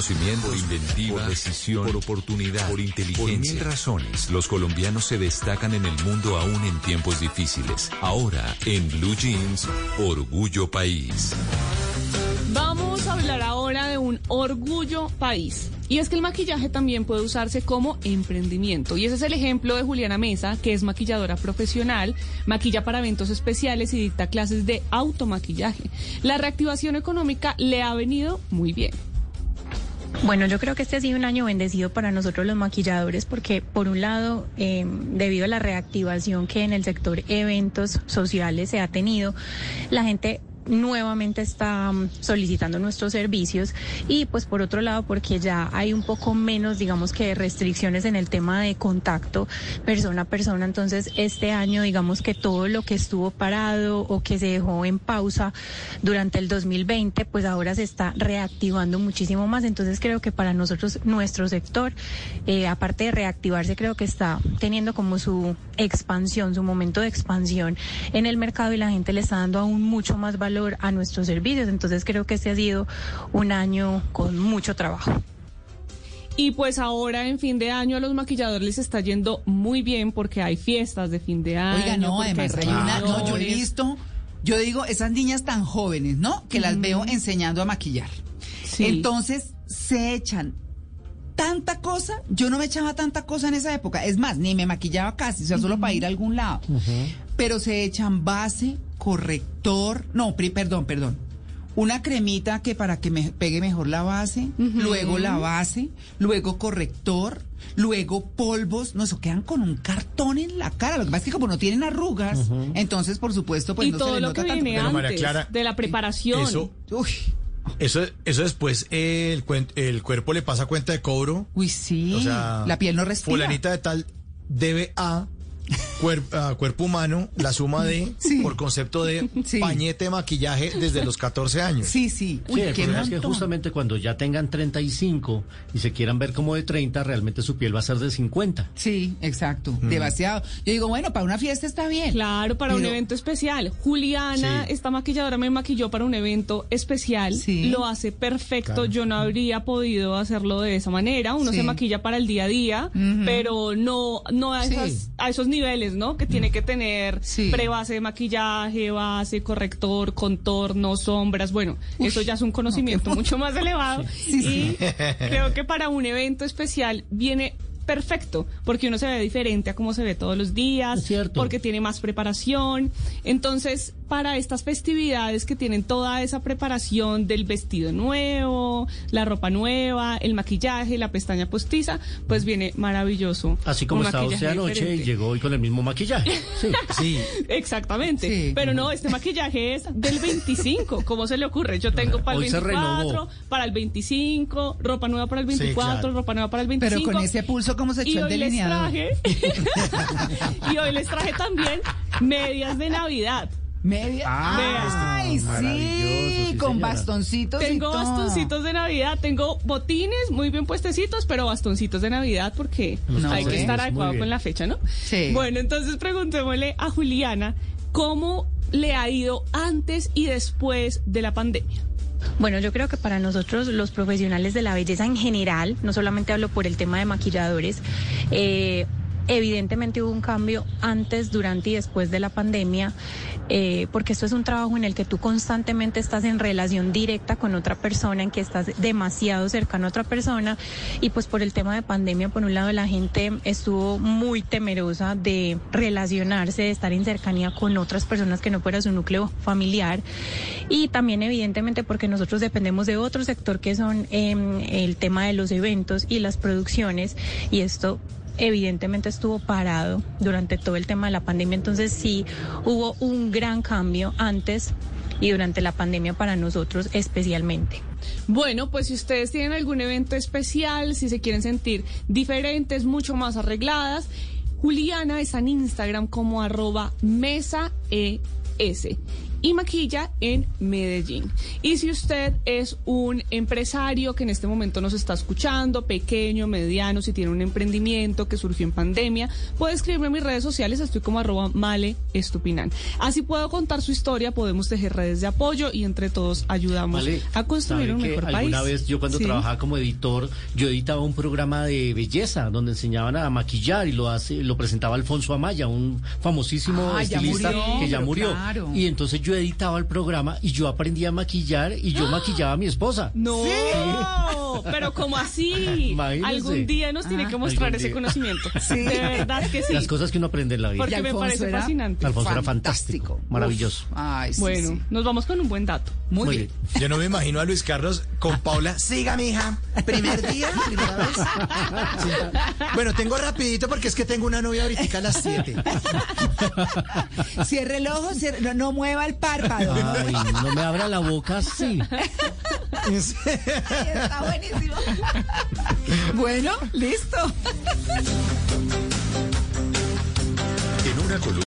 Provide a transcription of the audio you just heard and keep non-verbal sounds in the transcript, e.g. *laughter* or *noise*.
conocimiento, por inventiva, por decisión, por oportunidad, por inteligencia. Por mil razones, los colombianos se destacan en el mundo aún en tiempos difíciles. Ahora, en Blue Jeans, Orgullo País. Vamos a hablar ahora de un orgullo país. Y es que el maquillaje también puede usarse como emprendimiento. Y ese es el ejemplo de Juliana Mesa, que es maquilladora profesional, maquilla para eventos especiales y dicta clases de automaquillaje. La reactivación económica le ha venido muy bien. Bueno, yo creo que este ha sido un año bendecido para nosotros los maquilladores porque, por un lado, eh, debido a la reactivación que en el sector eventos sociales se ha tenido, la gente nuevamente está mm, solicitando nuestros servicios y pues por otro lado porque ya hay un poco menos digamos que restricciones en el tema de contacto persona a persona entonces este año digamos que todo lo que estuvo parado o que se dejó en pausa durante el 2020 pues ahora se está reactivando muchísimo más. Entonces creo que para nosotros nuestro sector eh, aparte de reactivarse creo que está teniendo como su expansión su momento de expansión en el mercado y la gente le está dando aún mucho más valor a nuestros servicios. Entonces creo que este ha sido un año con mucho trabajo. Y pues ahora en fin de año a los maquilladores les está yendo muy bien porque hay fiestas de fin de año. Oiga, no, además hay una, no, yo he visto, yo digo, esas niñas tan jóvenes, ¿no? Que las veo enseñando a maquillar. Entonces se echan tanta cosa, yo no me echaba tanta cosa en esa época, es más, ni me maquillaba casi, o sea, solo para ir a algún lado. Pero se echan base, corrector, no, perdón, perdón. Una cremita que para que me pegue mejor la base, luego la base, luego corrector, luego polvos, no, eso quedan con un cartón en la cara. Lo que pasa es que como no tienen arrugas, entonces por supuesto pues y no todo se le lo nota que tanto. viene antes de la preparación. Eso, Uy, eso, eso después el, cuen- el cuerpo le pasa cuenta de cobro. uy, sí, O sea, la piel no respira. Fulanita de tal debe a cuer- a cuerpo humano la suma de *laughs* Sí. por concepto de Sí. pañete de maquillaje desde los 14 años. Sí, sí. Sí, Uy, el qué problema es que justamente cuando ya tengan 35 y se quieran ver como de 30, realmente su piel va a ser de 50. Sí, exacto, Mm. demasiado. Yo digo, bueno, para una fiesta está bien. Claro, para un Pero- evento especial. Juliana, Sí. esta maquilladora me maquilló para un evento especial. Sí. Lo hace perfecto. Claro. Yo no habría podido hacerlo de esa manera. Uno Sí. se maquilla para el día a día, pero no, no a, Sí. esas- a esos niveles, ¿no? Que tiene que tener Sí. prebase de maquillaje, base, corrector, contorno, sombras. Bueno, Uy, eso ya es un conocimiento no, mucho más elevado. *laughs* Sí, sí. y creo que para un evento especial viene perfecto, porque uno se ve diferente a cómo se ve todos los días, porque tiene más preparación. Entonces, para estas festividades que tienen toda esa preparación del vestido nuevo, la ropa nueva, el maquillaje, la pestaña postiza, pues viene maravilloso. Así como estaba usted anoche y llegó hoy con el mismo maquillaje. Sí. Sí. *laughs* Exactamente. Sí. Pero no, este maquillaje es del 25. ¿Cómo se le ocurre? Yo tengo para el Hoy se 24, renovó. para el 25, ropa nueva para el 24, claro. ropa nueva para el 25. Pero con ese pulso, ¿cómo se y echó el hoy les traje *laughs* y hoy les traje también medias de Navidad. Media. Ah, Ay, sí, con señora. bastoncitos y Tengo todo. bastoncitos de Navidad, tengo botines muy bien puestecitos, pero bastoncitos de Navidad porque No, hay que estar adecuado con la fecha, ¿no? Sí. Bueno, entonces preguntémosle a Juliana cómo le ha ido antes y después de la pandemia. Bueno, yo creo que para nosotros los profesionales de la belleza en general, no solamente hablo por el tema de maquilladores, eh, evidentemente hubo un cambio antes, durante y después de la pandemia, eh, porque esto es un trabajo en el que tú constantemente estás en relación directa con otra persona, en que estás demasiado cercano a otra persona. Y pues por el tema de pandemia, por un lado la gente estuvo muy temerosa de relacionarse, de estar en cercanía con otras personas que no fuera su núcleo familiar. Y también evidentemente porque nosotros dependemos de otro sector que son em, el tema de los eventos y las producciones y esto evidentemente estuvo parado durante todo el tema de la pandemia, entonces sí hubo un gran cambio antes y durante la pandemia para nosotros especialmente. Bueno, pues si ustedes tienen algún evento especial, si se quieren sentir diferentes, mucho más arregladas, Juliana está en Instagram como arroba mesa ES. Y maquilla en Medellín. Y si usted es un empresario que en este momento nos está escuchando, pequeño, mediano, si tiene un emprendimiento que surgió en pandemia, puede escribirme en mis redes sociales, estoy como arroba male estupinan. Así puedo contar su historia, podemos tejer redes de apoyo y entre todos ayudamos a construir un mejor país. Alguna vez yo cuando trabajaba como editor, yo editaba un programa de belleza donde enseñaban a maquillar y lo hace, lo presentaba Alfonso Amaya, un famosísimo ah, estilista que ya murió. Y entonces yo editaba el programa y yo aprendí a maquillar y yo maquillaba a mi esposa. No, *laughs* pero como así. Algún día nos tiene que ah, mostrar ese conocimiento. *laughs* De verdad que sí. Las cosas que uno aprende en la vida. Porque me parece fascinante. Alfonso era fantástico, maravilloso. bueno, nos vamos con un buen dato. Muy, bien. Yo no me imagino a Luis Carlos con Paula. Siga, mija. Primer día, primera vez. *laughs* Bueno, tengo rapidito porque es que tengo una novia ahorita a las 7. Cierre el ojo, no, mueva el párpado. Ay, no me abra la boca así. *laughs* está buenísimo. Bueno, listo. En una columna